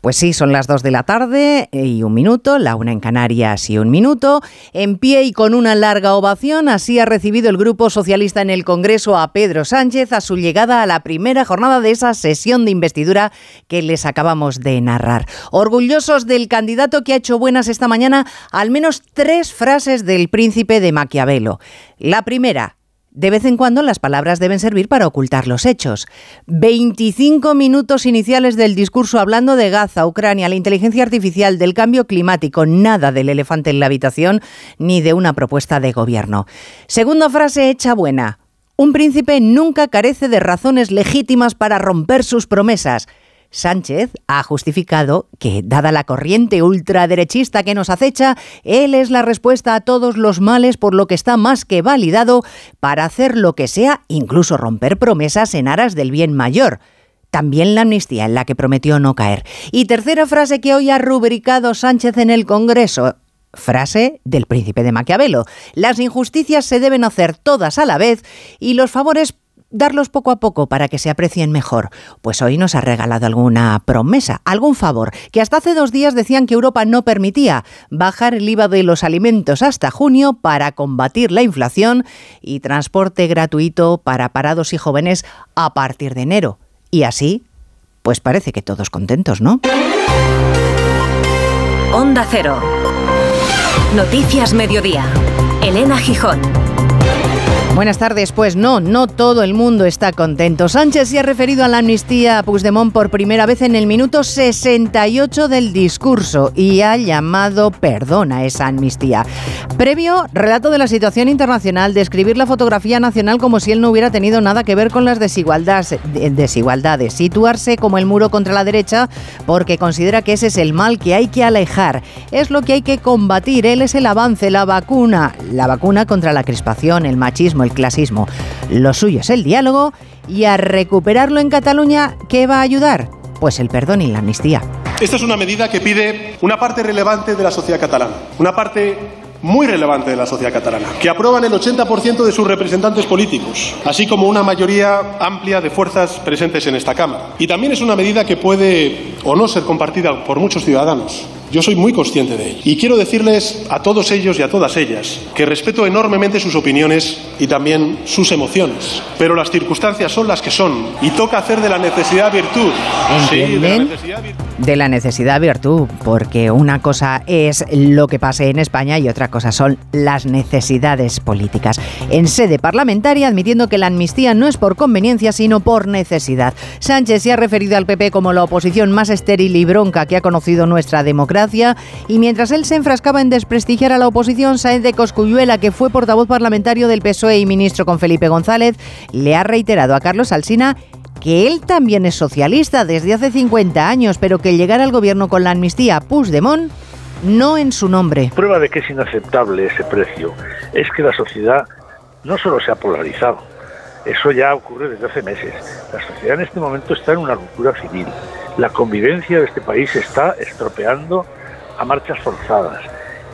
Pues sí, son las dos de la tarde y un minuto, la una en Canarias y un minuto. En pie y con una larga ovación, así ha recibido el Grupo Socialista en el Congreso a Pedro Sánchez a su llegada a la primera jornada de esa sesión de investidura que les acabamos de narrar. Orgullosos del candidato que ha hecho buenas esta mañana al menos tres frases del príncipe de Maquiavelo. La primera, de vez en cuando las palabras deben servir para ocultar los hechos. 25 minutos iniciales del discurso hablando de Gaza, Ucrania, la inteligencia artificial, del cambio climático, nada del elefante en la habitación ni de una propuesta de gobierno. Segunda frase hecha buena. Un príncipe nunca carece de razones legítimas para romper sus promesas. Sánchez ha justificado que, dada la corriente ultraderechista que nos acecha, él es la respuesta a todos los males por lo que está más que validado para hacer lo que sea, incluso romper promesas en aras del bien mayor. También la amnistía en la que prometió no caer. Y tercera frase que hoy ha rubricado Sánchez en el Congreso. Frase del príncipe de Maquiavelo. Las injusticias se deben hacer todas a la vez y los favores darlos poco a poco para que se aprecien mejor. Pues hoy nos ha regalado alguna promesa, algún favor, que hasta hace dos días decían que Europa no permitía bajar el IVA de los alimentos hasta junio para combatir la inflación y transporte gratuito para parados y jóvenes a partir de enero. Y así, pues parece que todos contentos, ¿no? Onda Cero. Noticias Mediodía. Elena Gijón. Buenas tardes. Pues no, no todo el mundo está contento. Sánchez se ha referido a la amnistía a Puigdemont por primera vez en el minuto 68 del discurso y ha llamado perdón a esa amnistía. Previo, relato de la situación internacional, describir la fotografía nacional como si él no hubiera tenido nada que ver con las desigualdades, desigualdades, situarse como el muro contra la derecha porque considera que ese es el mal que hay que alejar. Es lo que hay que combatir. Él es el avance, la vacuna, la vacuna contra la crispación, el machismo, el clasismo. Lo suyo es el diálogo y a recuperarlo en Cataluña, ¿qué va a ayudar? Pues el perdón y la amnistía. Esta es una medida que pide una parte relevante de la sociedad catalana, una parte muy relevante de la sociedad catalana, que aprueban el 80% de sus representantes políticos, así como una mayoría amplia de fuerzas presentes en esta Cámara. Y también es una medida que puede o no ser compartida por muchos ciudadanos, yo soy muy consciente de ello. Y quiero decirles a todos ellos y a todas ellas que respeto enormemente sus opiniones y también sus emociones. Pero las circunstancias son las que son y toca hacer de la necesidad virtud. Sí, de la necesidad virtud. De la necesidad virtud, porque una cosa es lo que pase en España y otra cosa son las necesidades políticas. En sede parlamentaria, admitiendo que la amnistía no es por conveniencia, sino por necesidad. Sánchez se ha referido al PP como la oposición más estéril y bronca que ha conocido nuestra democracia y mientras él se enfrascaba en desprestigiar a la oposición, Sáenz de Coscuyuela, que fue portavoz parlamentario del PSOE y ministro con Felipe González, le ha reiterado a Carlos Alsina que él también es socialista desde hace 50 años, pero que llegar al gobierno con la amnistía Puigdemont no en su nombre. Prueba de que es inaceptable ese precio es que la sociedad no solo se ha polarizado, eso ya ocurre desde hace meses. La sociedad en este momento está en una ruptura civil la convivencia de este país se está estropeando a marchas forzadas.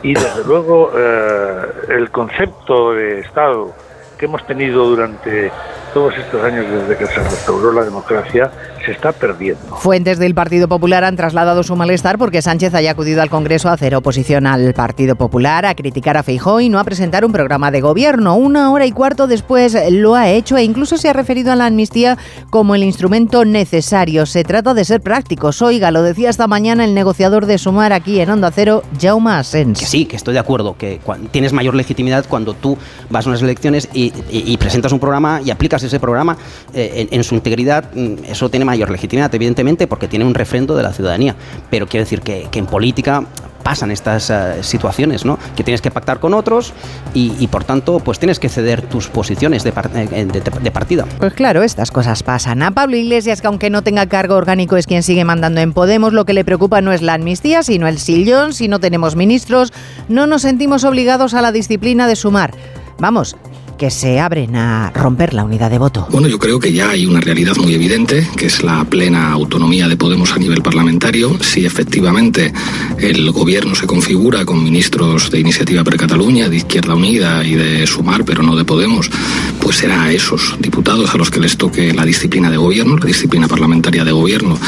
Y desde luego eh, el concepto de Estado que hemos tenido durante todos estos años desde que se restauró la democracia se está perdiendo. Fuentes del Partido Popular han trasladado su malestar porque Sánchez haya acudido al Congreso a hacer oposición al Partido Popular, a criticar a Feijó y no a presentar un programa de gobierno. Una hora y cuarto después lo ha hecho e incluso se ha referido a la amnistía como el instrumento necesario. Se trata de ser prácticos. Oiga, lo decía esta mañana el negociador de Sumar aquí en Onda Cero, Jaume Asens. Que sí, que estoy de acuerdo, que tienes mayor legitimidad cuando tú vas a unas elecciones y, presentas un programa y aplicas ese programa eh, en, su integridad. Mm, eso tiene mayor legitimidad, evidentemente, porque tiene un refrendo de la ciudadanía. Pero quiero decir que, en política pasan estas eh, situaciones, ¿no? Que tienes que pactar con otros y, por tanto, pues tienes que ceder tus posiciones de, eh, de, partida. Pues claro, estas cosas pasan. A Pablo Iglesias, que aunque no tenga cargo orgánico, es quien sigue mandando en Podemos, lo que le preocupa no es la amnistía, sino el sillón. Si no tenemos ministros, no nos sentimos obligados a la disciplina de sumar. Vamos, que se abren a romper la unidad de voto? Bueno, yo creo que ya hay una realidad muy evidente, que es la plena autonomía de Podemos a nivel parlamentario. Si efectivamente el gobierno se configura con ministros de Iniciativa per Cataluña, de Izquierda Unida y de Sumar, pero no de Podemos, pues será a esos diputados a los que les toque la disciplina de gobierno, la disciplina parlamentaria de gobierno.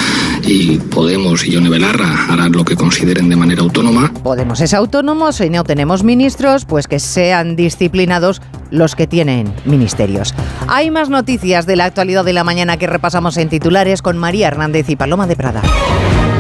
y Podemos y Yone Belarra harán lo que consideren de manera autónoma. Podemos es autónomo, si no tenemos ministros, pues que sean disciplinados los que tienen ministerios. Hay más noticias de la actualidad de la mañana que repasamos en titulares con María Hernández y Paloma de Prada.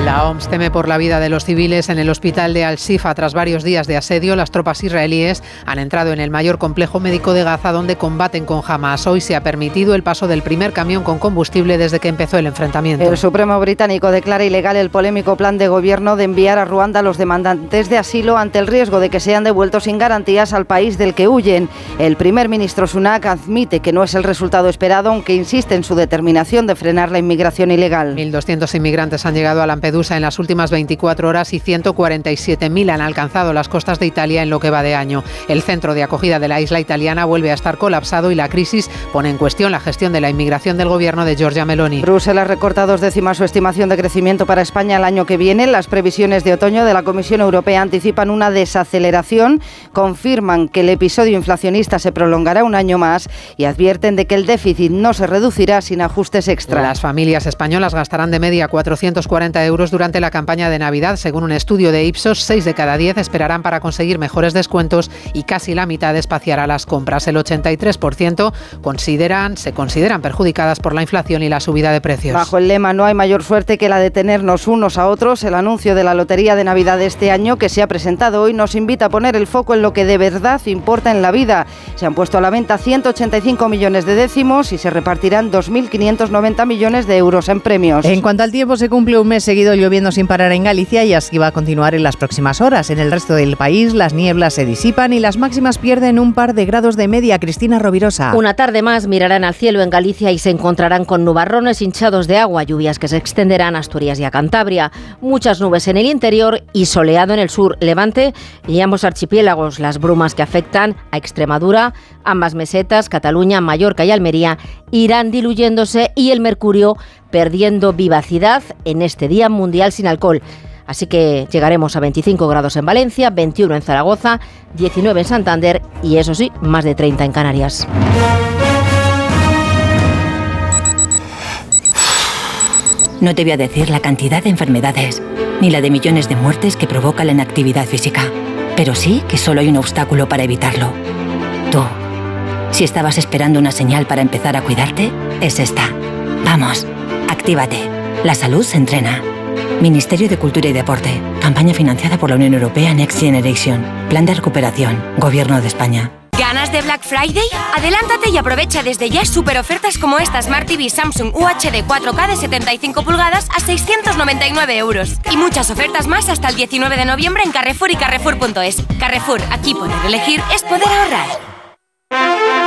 La OMS teme por la vida de los civiles en el hospital de Al-Shifa. Tras varios días de asedio, las tropas israelíes han entrado en el mayor complejo médico de Gaza donde combaten con Hamas. Hoy se ha permitido el paso del primer camión con combustible desde que empezó el enfrentamiento. El Supremo británico declara ilegal el polémico plan de gobierno de enviar a Ruanda a los demandantes de asilo ante el riesgo de que sean devueltos sin garantías al país del que huyen. El primer ministro Sunak admite que no es el resultado esperado, aunque insiste en su determinación de frenar la inmigración ilegal. 1.200 inmigrantes han llegado a Lampedusa en las últimas 24 horas y 147.000 han alcanzado las costas de Italia en lo que va de año. El centro de acogida de la isla italiana vuelve a estar colapsado y la crisis pone en cuestión la gestión de la inmigración del gobierno de Giorgia Meloni. Bruselas recorta dos décimas su estimación de crecimiento para España el año que viene. Las previsiones de otoño de la Comisión Europea anticipan una desaceleración, confirman que el episodio inflacionista se prolongará un año más y advierten de que el déficit no se reducirá sin ajustes extra. Las familias españolas gastarán de media 440 euros durante la campaña de Navidad. Según un estudio de Ipsos, 6 de cada 10 esperarán para conseguir mejores descuentos y casi la mitad espaciará las compras. El 83% consideran, se consideran perjudicadas por la inflación y la subida de precios. Bajo el lema No hay mayor suerte que la de tenernos unos a otros, el anuncio de la Lotería de Navidad de este año que se ha presentado hoy nos invita a poner el foco en lo que de verdad importa en la vida. Se han puesto a la venta 185 millones de décimos y se repartirán 2.590 millones de euros en premios. En cuanto al tiempo, se cumple un mes seguido lloviendo sin parar en Galicia y así va a continuar en las próximas horas. En el resto del país las nieblas se disipan y las máximas pierden un par de grados de media. Cristina Rovirosa. Una tarde más mirarán al cielo en Galicia y se encontrarán con nubarrones hinchados de agua, lluvias que se extenderán a Asturias y a Cantabria. Muchas nubes en el interior y soleado en el sur, Levante y ambos archipiélagos. Las brumas que afectan a Extremadura, ambas mesetas, Cataluña, Mallorca y Almería, irán diluyéndose y el mercurio perdiendo vivacidad en este Día Mundial sin Alcohol. Así que llegaremos a 25 grados en Valencia, 21 en Zaragoza, 19 en Santander y eso sí, más de 30 en Canarias. No te voy a decir la cantidad de enfermedades, ni la de millones de muertes que provoca la inactividad física, pero sí que solo hay un obstáculo para evitarlo. Tú. Si estabas esperando una señal para empezar a cuidarte, es esta. Vamos, actívate. La salud se entrena. Ministerio de Cultura y Deporte. Campaña financiada por la Unión Europea Next Generation. Plan de recuperación. Gobierno de España. ¿Ganas de Black Friday? Adelántate y aprovecha desde ya super ofertas como esta Smart TV Samsung UHD 4K de 75 pulgadas a 699 euros. Y muchas ofertas más hasta el 19 de noviembre en Carrefour y Carrefour.es. Carrefour, aquí poder elegir es poder ahorrar.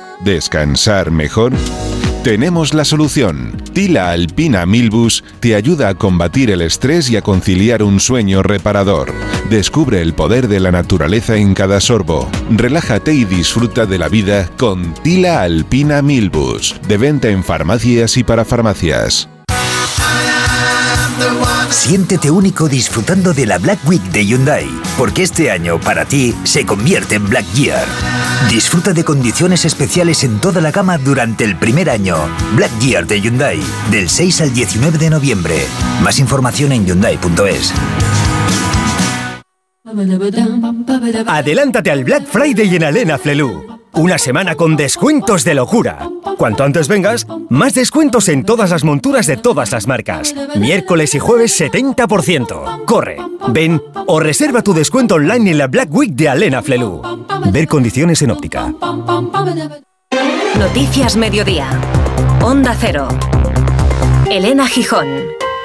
¿Descansar mejor? Tenemos la solución. Tila Alpina Milbus te ayuda a combatir el estrés y a conciliar un sueño reparador. Descubre el poder de la naturaleza en cada sorbo. Relájate y disfruta de la vida con Tila Alpina Milbus, de venta en farmacias y para farmacias. Siéntete único disfrutando de la Black Week de Hyundai, porque este año para ti se convierte en Black Year. Disfruta de condiciones especiales en toda la gama durante el primer año. Black Year de Hyundai, del 6 al 19 de noviembre. Más información en hyundai.es. Adelántate al Black Friday en Alena Flelu. Una semana con descuentos de locura. Cuanto antes vengas, más descuentos en todas las monturas de todas las marcas. Miércoles y jueves 70%. Corre, ven o reserva tu descuento online en la Black Week de Alena Flelu. Ver condiciones en óptica. Noticias Mediodía. Onda Cero. Elena Gijón.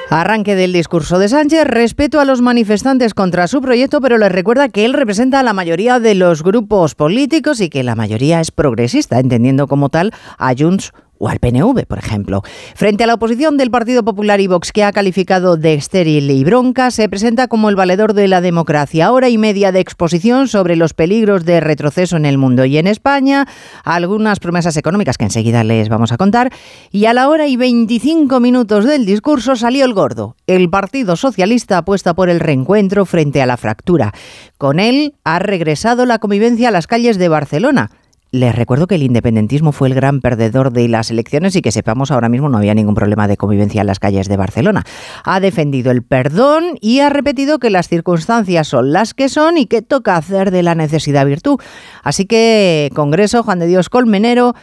Arranque del discurso de Sánchez, respeto a los manifestantes contra su proyecto, pero les recuerda que él representa a la mayoría de los grupos políticos y que la mayoría es progresista, entendiendo como tal a Junts o al PNV, por ejemplo. Frente a la oposición del Partido Popular y Vox, que ha calificado de estéril y bronca, se presenta como el valedor de la democracia. Hora y media de exposición sobre los peligros de retroceso en el mundo y en España, algunas promesas económicas que enseguida les vamos a contar, y a la hora y 25 minutos del discurso salió el gordo. El Partido Socialista apuesta por el reencuentro frente a la fractura. Con él ha regresado la convivencia a las calles de Barcelona. Les recuerdo que el independentismo fue el gran perdedor de las elecciones y que sepamos ahora mismo no había ningún problema de convivencia en las calles de Barcelona. Ha defendido el perdón y ha repetido que las circunstancias son las que son y que toca hacer de la necesidad virtud. Así que, Congreso, Juan de Dios Colmenero,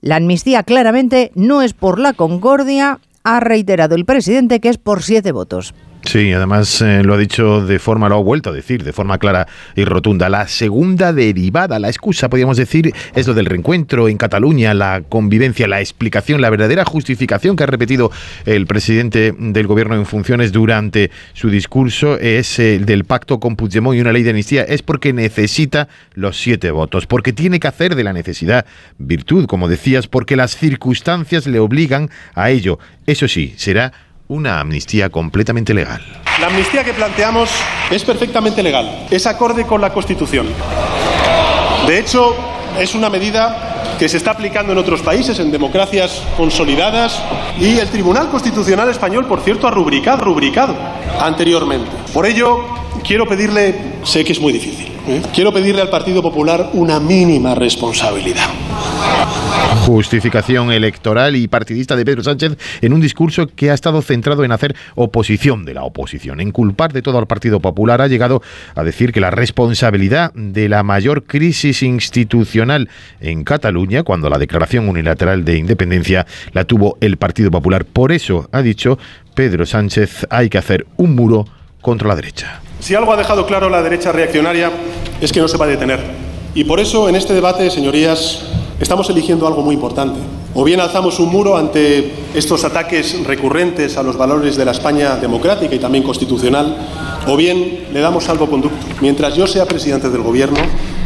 la amnistía claramente no es por la concordia, ha reiterado el presidente que es por siete votos. Sí, además eh, lo ha dicho de forma, lo ha vuelto a decir de forma clara y rotunda. La segunda derivada, la excusa, podríamos decir, es lo del reencuentro en Cataluña, la convivencia, la explicación, la verdadera justificación que ha repetido el presidente del gobierno en funciones durante su discurso es el del pacto con Puigdemont y una ley de amnistía. Es porque necesita los siete votos, porque tiene que hacer de la necesidad virtud, como decías, porque las circunstancias le obligan a ello. Eso sí, será una amnistía completamente legal. La amnistía que planteamos es perfectamente legal, es acorde con la Constitución. De hecho, es una medida que se está aplicando en otros países, en democracias consolidadas, y el Tribunal Constitucional Español, por cierto, ha rubricado, rubricado anteriormente. Por ello, quiero pedirle, sé que es muy difícil, ¿eh? quiero pedirle al Partido Popular una mínima responsabilidad. Justificación electoral y partidista de Pedro Sánchez en un discurso que ha estado centrado en hacer oposición de la oposición, en culpar de todo al Partido Popular. Ha llegado a decir que la responsabilidad de la mayor crisis institucional en Cataluña, cuando la declaración unilateral de independencia la tuvo el Partido Popular. Por eso, ha dicho Pedro Sánchez, hay que hacer un muro contra la derecha. Si algo ha dejado claro la derecha reaccionaria es que no se va a detener. Y por eso en este debate, señorías, estamos eligiendo algo muy importante. O bien alzamos un muro ante estos ataques recurrentes a los valores de la España democrática y también constitucional, o bien le damos salvoconducto. Mientras yo sea presidente del Gobierno,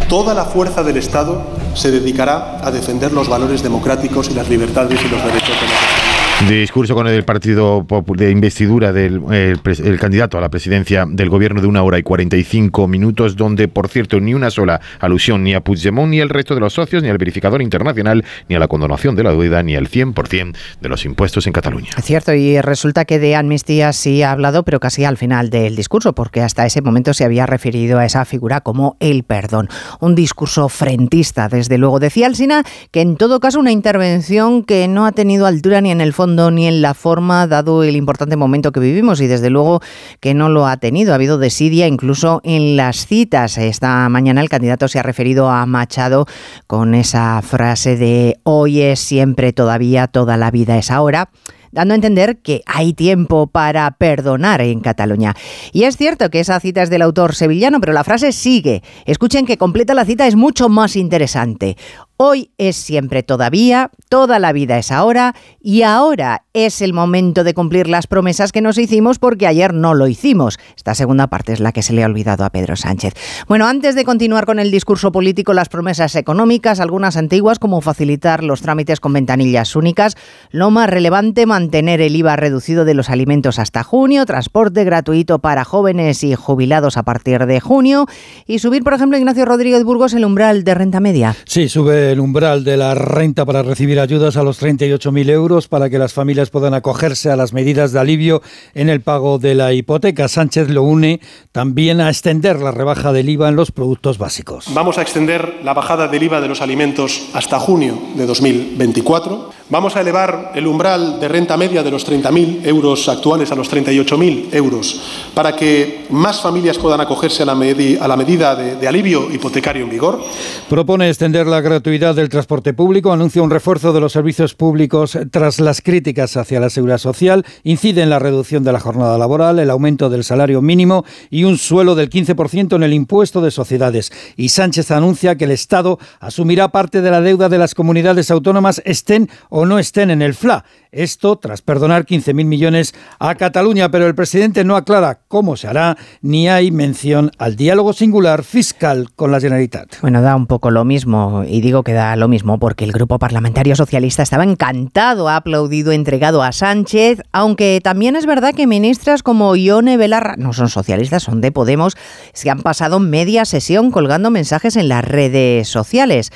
toda la fuerza del Estado se dedicará a defender los valores democráticos y las libertades y los derechos de la Discurso con el partido de investidura del el, candidato a la presidencia del gobierno de una hora y 45 minutos, donde, por cierto, ni una sola alusión ni a Puigdemont, ni al resto de los socios, ni al verificador internacional, ni a la condonación de la deuda, ni al 100% de los impuestos en Cataluña. Es cierto, y resulta que de amnistía sí ha hablado, pero casi al final del discurso, porque hasta ese momento se había referido a esa figura como el perdón. Un discurso frentista, desde luego. Decía Alsina que en todo caso una intervención que no ha tenido altura ni en el ni en la forma, dado el importante momento que vivimos y desde luego que no lo ha tenido. Ha habido desidia incluso en las citas. Esta mañana el candidato se ha referido a Machado con esa frase de hoy es siempre, todavía, toda la vida es ahora dando a entender que hay tiempo para perdonar en Cataluña. Y es cierto que esa cita es del autor sevillano, pero la frase sigue. Escuchen que completa la cita es mucho más interesante. Hoy es siempre todavía, toda la vida es ahora y ahora es el momento de cumplir las promesas que nos hicimos porque ayer no lo hicimos. Esta segunda parte es la que se le ha olvidado a Pedro Sánchez. Bueno, antes de continuar con el discurso político, las promesas económicas, algunas antiguas como facilitar los trámites con ventanillas únicas, lo más relevante, mantener el IVA reducido de los alimentos hasta junio, transporte gratuito para jóvenes y jubilados a partir de junio y subir, por ejemplo, Ignacio Rodríguez Burgos el umbral de renta media. Sí, sube el umbral de la renta para recibir ayudas a los 38.000 euros para que las familias puedan acogerse a las medidas de alivio en el pago de la hipoteca. Sánchez lo une también a extender la rebaja del IVA en los productos básicos. Vamos a extender la bajada del IVA de los alimentos hasta junio de 2024. Vamos a elevar el umbral de renta media de los 30.000 euros actuales a los 38.000 euros para que más familias puedan acogerse a la, medida de, de alivio hipotecario en vigor. Propone extender la gratuidad del transporte público, anuncia un refuerzo de los servicios públicos tras las críticas hacia la seguridad social, incide en la reducción de la jornada laboral, el aumento del salario mínimo y un suelo del 15% en el impuesto de sociedades. Y Sánchez anuncia que el Estado asumirá parte de la deuda de las comunidades autónomas estén o no estén en el FLA. Esto tras perdonar 15.000 millones a Cataluña, pero el presidente no aclara cómo se hará ni hay mención al diálogo singular fiscal con la Generalitat. Bueno, da un poco lo mismo, y digo que da lo mismo porque el grupo parlamentario socialista estaba encantado, ha aplaudido, entregado a Sánchez, aunque también es verdad que ministras como Ione Belarra, no son socialistas, son de Podemos, se han pasado media sesión colgando mensajes en las redes sociales.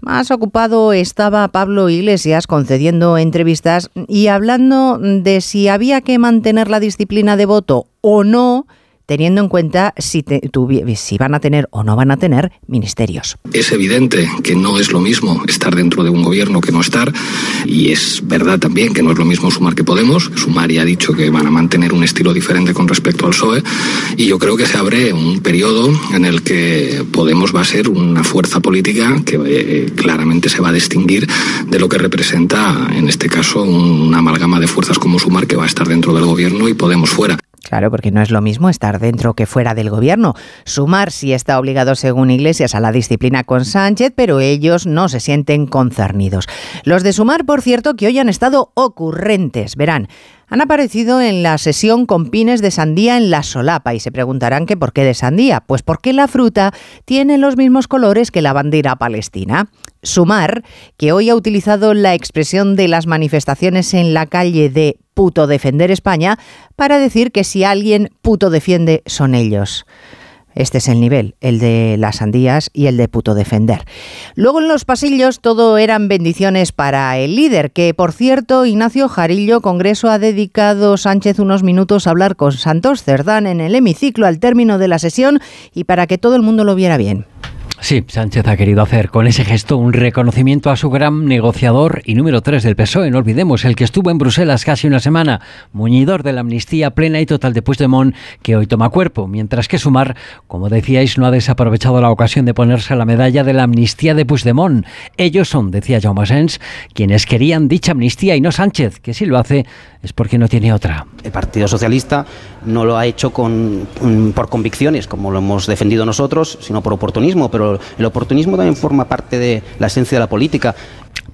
Más ocupado estaba Pablo Iglesias concediendo entrevistas y hablando de si había que mantener la disciplina de voto o no teniendo en cuenta si, si van a tener o no van a tener ministerios. Es evidente que no es lo mismo estar dentro de un gobierno que no estar y es verdad también que no es lo mismo sumar que Podemos. Sumar ya ha dicho que van a mantener un estilo diferente con respecto al PSOE y yo creo que se abre un periodo en el que Podemos va a ser una fuerza política que eh, claramente se va a distinguir de lo que representa en este caso una amalgama de fuerzas como Sumar que va a estar dentro del gobierno y Podemos fuera. Claro, porque no es lo mismo estar dentro que fuera del gobierno. Sumar sí está obligado, según Iglesias, a la disciplina con Sánchez, pero ellos no se sienten concernidos. Los de Sumar, por cierto, que hoy han estado ocurrentes. Verán, han aparecido en la sesión con pines de sandía en la solapa y se preguntarán que por qué de sandía. Pues porque la fruta tiene los mismos colores que la bandera palestina. Sumar, que hoy ha utilizado la expresión de las manifestaciones en la calle de puto defender España para decir que si alguien puto defiende son ellos. Este es el nivel, el de las sandías y el de puto defender. Luego en los pasillos todo eran bendiciones para el líder, que por cierto, Ignacio Jarillo, Congreso, ha dedicado Sánchez unos minutos a hablar con Santos Cerdán en el hemiciclo al término de la sesión y para que todo el mundo lo viera bien. Sí, Sánchez ha querido hacer con ese gesto un reconocimiento a su gran negociador y número 3 del PSOE. No olvidemos, el que estuvo en Bruselas casi una semana, muñidor de la amnistía plena y total de Puigdemont, que hoy toma cuerpo. Mientras que Sumar, como decíais, no ha desaprovechado la ocasión de ponerse la medalla de la amnistía de Puigdemont. Ellos son, decía Jaume Sens, quienes querían dicha amnistía y no Sánchez, que si lo hace es porque no tiene otra. El Partido Socialista no lo ha hecho con, por convicciones, como lo hemos defendido nosotros, sino por oportunismo, pero el oportunismo también forma parte de la esencia de la política.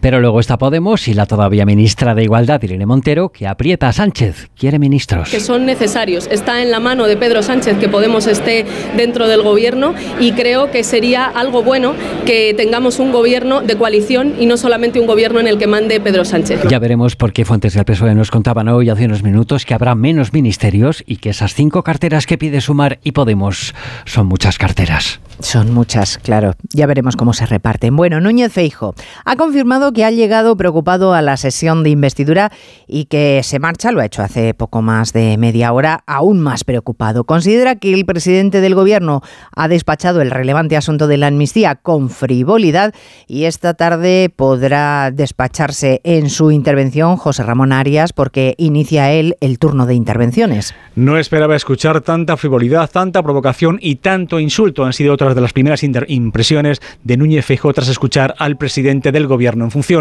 Pero luego está Podemos y la todavía ministra de Igualdad, Irene Montero, que aprieta a Sánchez. Quiere ministros. Que son necesarios. Está en la mano de Pedro Sánchez que Podemos esté dentro del gobierno y creo que sería algo bueno que tengamos un gobierno de coalición y no solamente un gobierno en el que mande Pedro Sánchez. Ya veremos por qué fuentes del PSOE nos contaban hoy hace unos minutos que habrá menos ministerios y que esas cinco carteras que pide Sumar y Podemos son muchas carteras. Son muchas, claro. Ya veremos cómo se reparten. Bueno, Núñez Feijo ha confirmado que ha llegado preocupado a la sesión de investidura y que se marcha, lo ha hecho hace poco más de media hora, aún más preocupado. Considera que el presidente del gobierno ha despachado el relevante asunto de la amnistía con frivolidad y esta tarde podrá despacharse en su intervención José Ramón Arias porque inicia él el turno de intervenciones. No esperaba escuchar tanta frivolidad, tanta provocación y tanto insulto. Han sido otras de las primeras impresiones de Núñez Feijóo tras escuchar al presidente del gobierno en función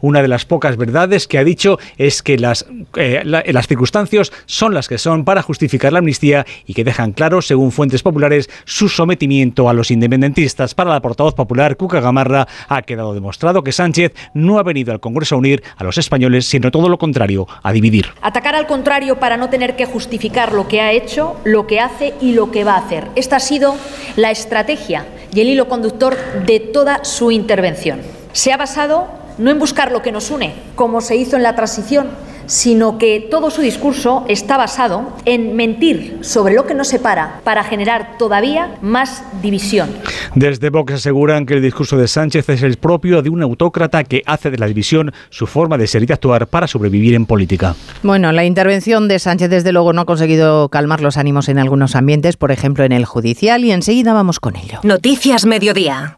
una de las pocas verdades que ha dicho es que las, eh, las circunstancias son las que son para justificar la amnistía y que dejan claro, según fuentes populares, su sometimiento a los independentistas. Para la portavoz popular, Cuca Gamarra, ha quedado demostrado que Sánchez no ha venido al Congreso a unir a los españoles, sino todo lo contrario, a dividir. Atacar al contrario para no tener que justificar lo que ha hecho, lo que hace y lo que va a hacer. Esta ha sido la estrategia y el hilo conductor de toda su intervención. Se ha basado no en buscar lo que nos une, como se hizo en la transición, sino que todo su discurso está basado en mentir sobre lo que nos separa para generar todavía más división. Desde Vox aseguran que el discurso de Sánchez es el propio de un autócrata que hace de la división su forma de ser y de actuar para sobrevivir en política. Bueno, la intervención de Sánchez desde luego no ha conseguido calmar los ánimos en algunos ambientes, por ejemplo en el judicial, y enseguida vamos con ello. Noticias Mediodía,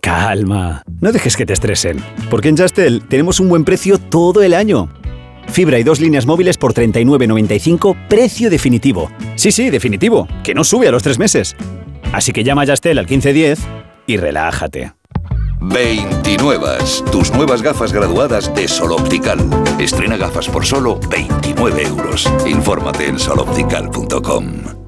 Calma, no dejes que te estresen, porque en Justel tenemos un buen precio todo el año. Fibra y dos líneas móviles por 39.95, precio definitivo. Sí, sí, definitivo, que no sube a los tres meses. Así que llama a Yastel al 1510 y relájate. 29. Tus nuevas gafas graduadas de Sol Optical. Estrena gafas por solo 29 euros. Infórmate en soloptical.com.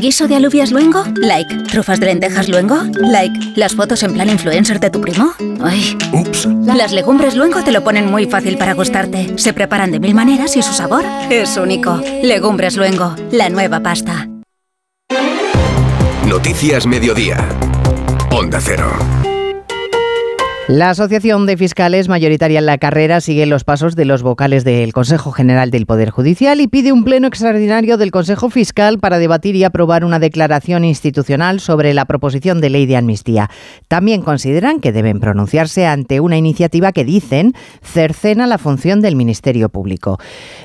¿Guiso de alubias luengo? Like. ¿Trufas de lentejas luengo? Like. ¿Las fotos en plan influencer de tu primo? Ay. Ups. Las legumbres luengo te lo ponen muy fácil para gustarte. Se preparan de mil maneras y su sabor es único. Legumbres luengo, la nueva pasta. Noticias Mediodía. Onda Cero. La Asociación de Fiscales mayoritaria en la carrera sigue los pasos de los vocales del Consejo General del Poder Judicial y pide un pleno extraordinario del Consejo Fiscal para debatir y aprobar una declaración institucional sobre la proposición de ley de amnistía. También consideran que deben pronunciarse ante una iniciativa que dicen cercena la función del Ministerio Público.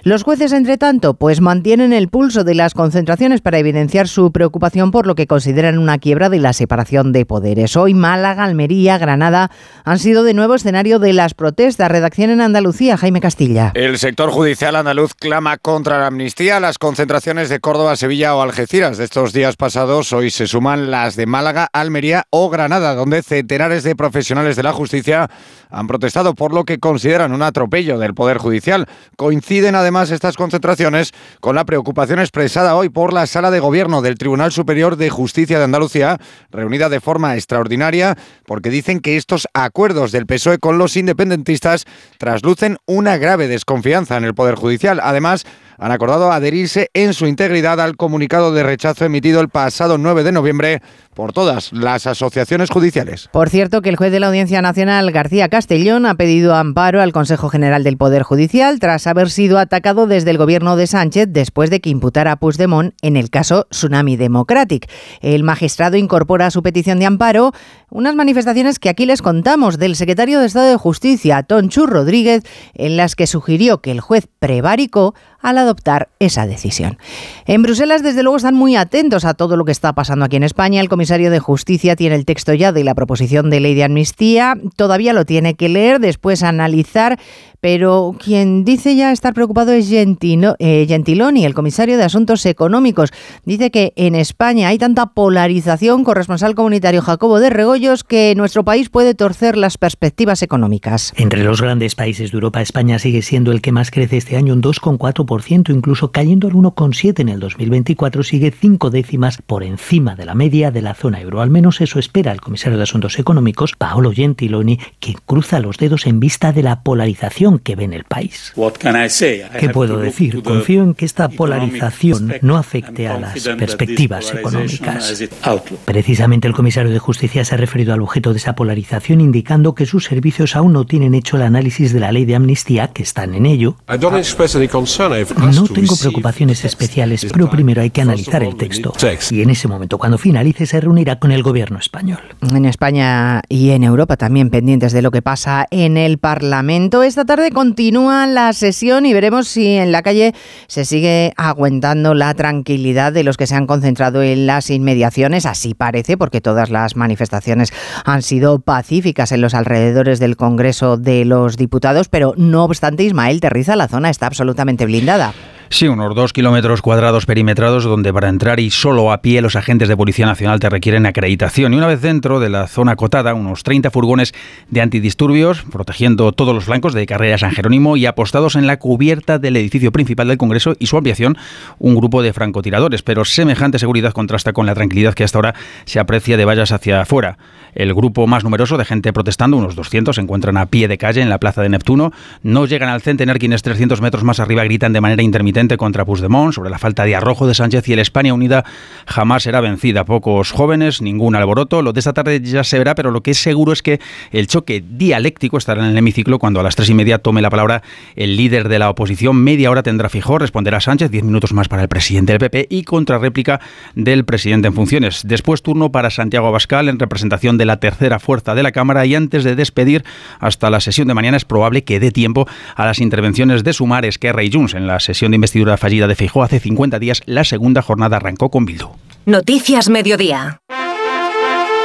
Los jueces, entre tanto, pues mantienen el pulso de las concentraciones para evidenciar su preocupación por lo que consideran una quiebra de la separación de poderes. Hoy Málaga, Almería, Granada han sido de nuevo escenario de las protestas. Redacción en Andalucía, Jaime Castilla. El sector judicial andaluz clama contra la amnistía. Las concentraciones de Córdoba, Sevilla o Algeciras de estos días pasados hoy se suman las de Málaga, Almería o Granada, donde centenares de profesionales de la justicia han protestado por lo que consideran un atropello del Poder Judicial. Coinciden además estas concentraciones con la preocupación expresada hoy por la Sala de Gobierno del Tribunal Superior de Justicia de Andalucía, reunida de forma extraordinaria, porque dicen que estos acuerdos acuerdos del PSOE con los independentistas traslucen una grave desconfianza en el Poder Judicial. Además, han acordado adherirse en su integridad al comunicado de rechazo emitido el pasado 9 de noviembre por todas las asociaciones judiciales. Por cierto, que el juez de la Audiencia Nacional, García Castellón, ha pedido amparo al Consejo General del Poder Judicial tras haber sido atacado desde el gobierno de Sánchez después de que imputara a Puigdemont en el caso Tsunami Democratic. El magistrado incorpora su petición de amparo unas manifestaciones que aquí les contamos del secretario de Estado de Justicia, Tonchu Rodríguez, en las que sugirió que el juez prevaricó al adoptar esa decisión. En Bruselas, desde luego, están muy atentos a todo lo que está pasando aquí en España. El comisario de Justicia tiene el texto ya de la proposición de ley de amnistía. Todavía lo tiene que leer, después analizar pero quien dice ya estar preocupado es eh, Gentiloni, el comisario de Asuntos Económicos. Dice que en España hay tanta polarización, corresponsal comunitario Jacobo de Regoyos, que nuestro país puede torcer las perspectivas económicas. Entre los grandes países de Europa, España sigue siendo el que más crece este año, un 2,4%, incluso cayendo al 1,7% en el 2024, sigue cinco décimas por encima de la media de la zona euro. Al menos eso espera el comisario de Asuntos Económicos, Paolo Gentiloni, que cruza los dedos en vista de la polarización que ve en el país. ¿Qué puedo decir? Confío en que esta polarización no afecte a las perspectivas económicas. Precisamente el comisario de Justicia se ha referido al objeto de esa polarización indicando que sus servicios aún no tienen hecho el análisis de la ley de amnistía, que están en ello. No tengo preocupaciones especiales, pero primero hay que analizar el texto. Y en ese momento, cuando finalice, se reunirá con el gobierno español. En España y en Europa también pendientes de lo que pasa en el Parlamento. Esta tarde continúa la sesión y veremos si en la calle se sigue aguantando la tranquilidad de los que se han concentrado en las inmediaciones. Así parece, porque todas las manifestaciones han sido pacíficas en los alrededores del Congreso de los Diputados, pero no obstante, Ismael Terriza, la zona está absolutamente blindada. Sí, unos dos kilómetros cuadrados perimetrados donde para entrar y solo a pie los agentes de Policía Nacional te requieren acreditación. Y una vez dentro de la zona acotada, unos 30 furgones de antidisturbios protegiendo todos los flancos de carrera San Jerónimo y apostados en la cubierta del edificio principal del Congreso y su ampliación, un grupo de francotiradores. Pero semejante seguridad contrasta con la tranquilidad que hasta ahora se aprecia de vallas hacia afuera. El grupo más numeroso de gente protestando, unos 200, se encuentran a pie de calle en la plaza de Neptuno. No llegan al centenar quienes 300 metros más arriba gritan de manera intermitente contra Puigdemont, sobre la falta de arrojo de Sánchez y el España Unida jamás será vencida. Pocos jóvenes, ningún alboroto. Lo de esta tarde ya se verá, pero lo que es seguro es que el choque dialéctico estará en el hemiciclo cuando a las tres y media tome la palabra el líder de la oposición. Media hora tendrá fijo, responderá Sánchez, diez minutos más para el presidente del PP y contrarréplica del presidente en funciones. Después turno para Santiago Abascal en representación de la tercera fuerza de la Cámara y antes de despedir hasta la sesión de mañana es probable que dé tiempo a las intervenciones de Sumar, Esquerra y Junts. En la sesión de investidura fallida de Feijóo hace 50 días, la segunda jornada arrancó con Bildu. Noticias Mediodía.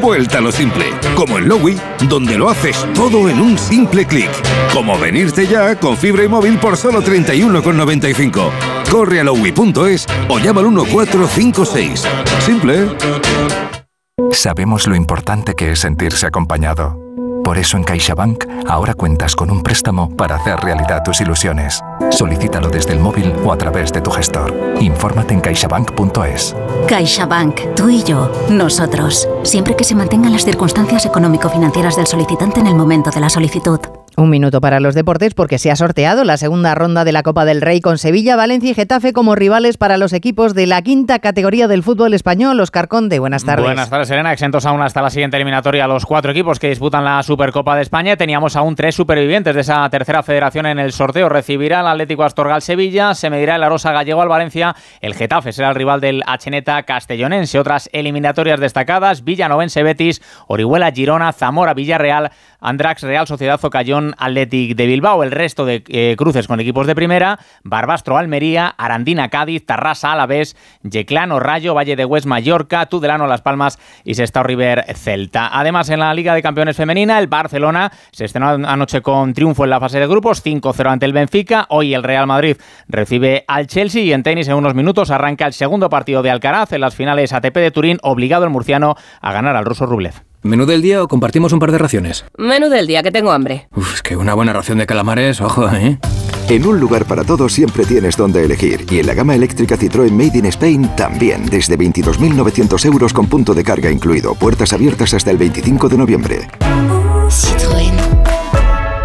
Vuelta a lo simple, como en Lowy, donde lo haces todo en un simple clic. Como venirte ya con fibra y móvil por solo 31,95. Corre a lowy.es o llama al 1456. Simple. Sabemos lo importante que es sentirse acompañado. Por eso en CaixaBank ahora cuentas con un préstamo para hacer realidad tus ilusiones. Solicítalo desde el móvil o a través de tu gestor. Infórmate en caixabank.es. CaixaBank, tú y yo, nosotros. Siempre que se mantengan las circunstancias económico-financieras del solicitante en el momento de la solicitud. Un minuto para los deportes porque se ha sorteado la segunda ronda de la Copa del Rey con Sevilla, Valencia y Getafe como rivales para los equipos de la quinta categoría del fútbol español. Oscar Conde, buenas tardes. Buenas tardes, Serena. Exentos aún hasta la siguiente eliminatoria los cuatro equipos que disputan la Supercopa de España. Teníamos aún tres supervivientes de esa tercera federación en el sorteo. Recibirá el Atlético Astorgal Sevilla, se medirá el Arosa Gallego al Valencia. El Getafe será el rival del Acheneta Castellonense. Otras eliminatorias destacadas: Villanovense Betis, Orihuela Girona, Zamora Villarreal, Andrax Real Sociedad Zocayón Athletic de Bilbao. El resto de eh, cruces con equipos de primera, Barbastro Almería, Arandina Cádiz, Tarrasa Alavés, Yeclano Rayo, Valle de Hues Mallorca, Tudelano Las Palmas y Sestao River Celta. Además, en la Liga de Campeones Femenina, el Barcelona se estrenó anoche con triunfo en la fase de grupos, 5-0 ante el Benfica. Hoy el Real Madrid recibe al Chelsea y en tenis en unos minutos arranca el segundo partido de Alcaraz en las finales ATP de Turín, obligado el murciano a ganar al ruso Rublev. ¿Menú del día o compartimos un par de raciones? Menú del día, que tengo hambre. Uf, es que una buena ración de calamares, ojo, ¿eh? En un lugar para todos siempre tienes donde elegir. Y en la gama eléctrica Citroën Made in Spain también. Desde 22.900 euros con punto de carga incluido. Puertas abiertas hasta el 25 de noviembre. Citroën.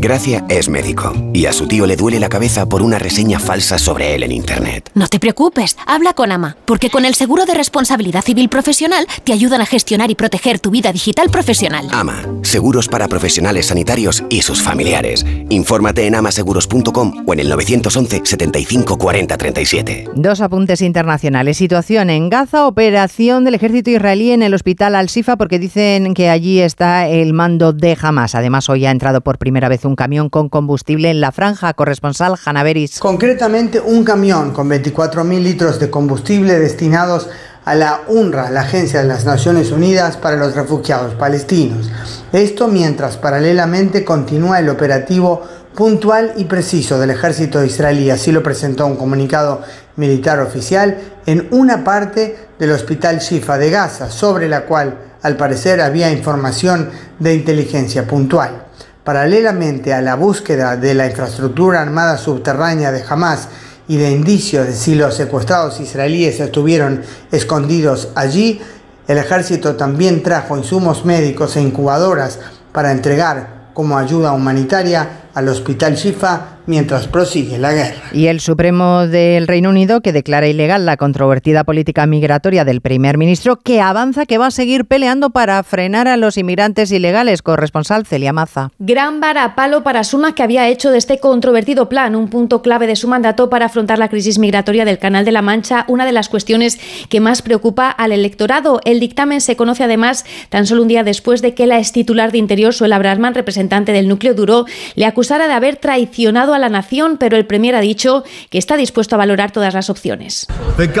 Gracia es médico y a su tío le duele la cabeza por una reseña falsa sobre él en Internet. No te preocupes, habla con Ama, porque con el seguro de responsabilidad civil profesional te ayudan a gestionar y proteger tu vida digital profesional. Ama, seguros para profesionales sanitarios y sus familiares. Infórmate en amaseguros.com o en el 911 75 40 37. Dos apuntes internacionales. Situación en Gaza, operación del ejército israelí en el hospital Al-Sifa porque dicen que allí está el mando de Hamas. Además, hoy ha entrado por primera vez un camión con combustible en la franja. Corresponsal Hanaveris. Concretamente, un camión con 24.000 litros de combustible destinados a la UNRWA, la Agencia de las Naciones Unidas para los Refugiados Palestinos. Esto mientras paralelamente continúa el operativo puntual y preciso del ejército israelí, así lo presentó un comunicado militar oficial en una parte del hospital Shifa de Gaza, sobre la cual al parecer había información de inteligencia puntual. Paralelamente a la búsqueda de la infraestructura armada subterránea de Hamas y de indicios de si los secuestrados israelíes estuvieron escondidos allí, el ejército también trajo insumos médicos e incubadoras para entregar como ayuda humanitaria al hospital Shifa mientras prosigue la guerra. Y el Supremo del Reino Unido que declara ilegal la controvertida política migratoria del primer ministro que avanza que va a seguir peleando para frenar a los inmigrantes ilegales. Corresponsal Celia Maza. Gran varapalo para Suma que había hecho de este controvertido plan un punto clave de su mandato para afrontar la crisis migratoria del Canal de la Mancha, una de las cuestiones que más preocupa al electorado. El dictamen se conoce además tan solo un día después de que la ex titular de Interior, Suela Brasman, representante del núcleo duro, le acusara de haber traicionado a a la nación, pero el Premier ha dicho que está dispuesto a valorar todas las opciones. El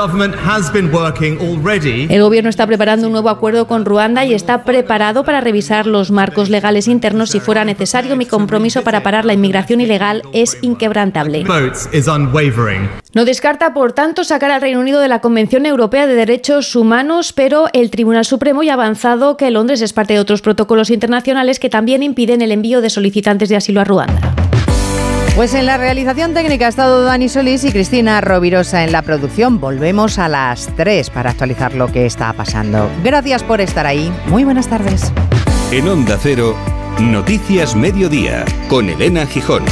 gobierno está preparando un nuevo acuerdo con Ruanda y está preparado para revisar los marcos legales internos si fuera necesario. Mi compromiso para parar la inmigración ilegal es inquebrantable. No descarta, por tanto, sacar al Reino Unido de la Convención Europea de Derechos Humanos, pero el Tribunal Supremo ya ha avanzado que Londres es parte de otros protocolos internacionales que también impiden el envío de solicitantes de asilo a Ruanda. Pues en la realización técnica ha estado Dani Solís y Cristina Rovirosa en la producción. Volvemos a las 3 para actualizar lo que está pasando. Gracias por estar ahí. Muy buenas tardes. En Onda Cero, Noticias Mediodía, con Elena Gijón.